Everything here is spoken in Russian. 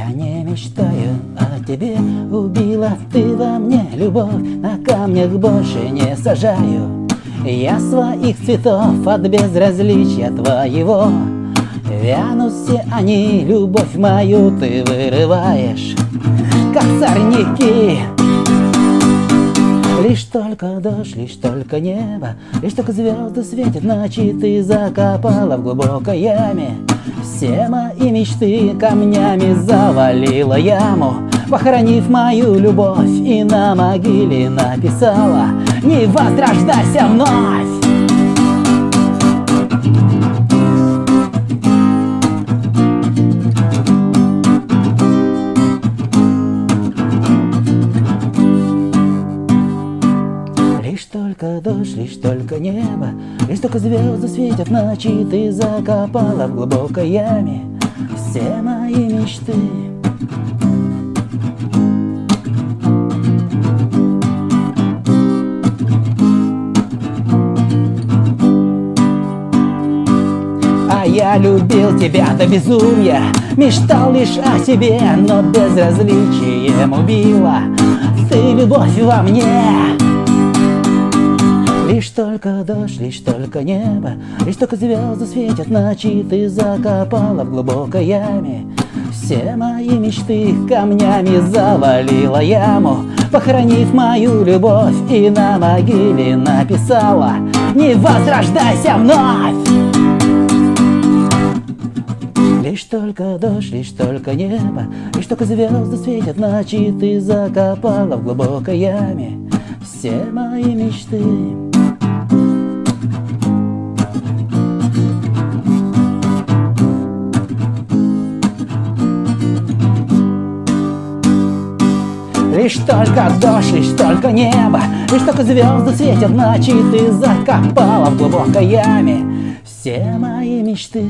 Я не мечтаю о тебе, убила ты во мне любовь, на камнях больше не сажаю. Я своих цветов от безразличия твоего. Вянут все они, любовь мою ты вырываешь. Как сорняки Лишь только дождь, лишь только небо Лишь только звезды светят ночи Ты закопала в глубокой яме. Все мои мечты камнями завалила яму Похоронив мою любовь и на могиле написала Не возрождайся вновь только дождь, лишь только небо. Лишь только звезды светят ночи Ты закопала в глубокой яме Все мои мечты. А я любил тебя до безумия Мечтал лишь о себе, но безразличием убила Ты любовь во мне Лишь только дождь, лишь только небо, Лишь только звезды светят ночи, Ты закопала в глубокой яме. Все мои мечты камнями завалила яму, Похоронив мою любовь и на могиле написала Не возрождайся вновь! Лишь только дождь, лишь только небо, Лишь только звезды светят ночи, Ты закопала в глубокой яме все мои мечты. Лишь только дождь, лишь только небо Лишь только звезды светят ночи Ты закопала в глубокой яме. Все мои мечты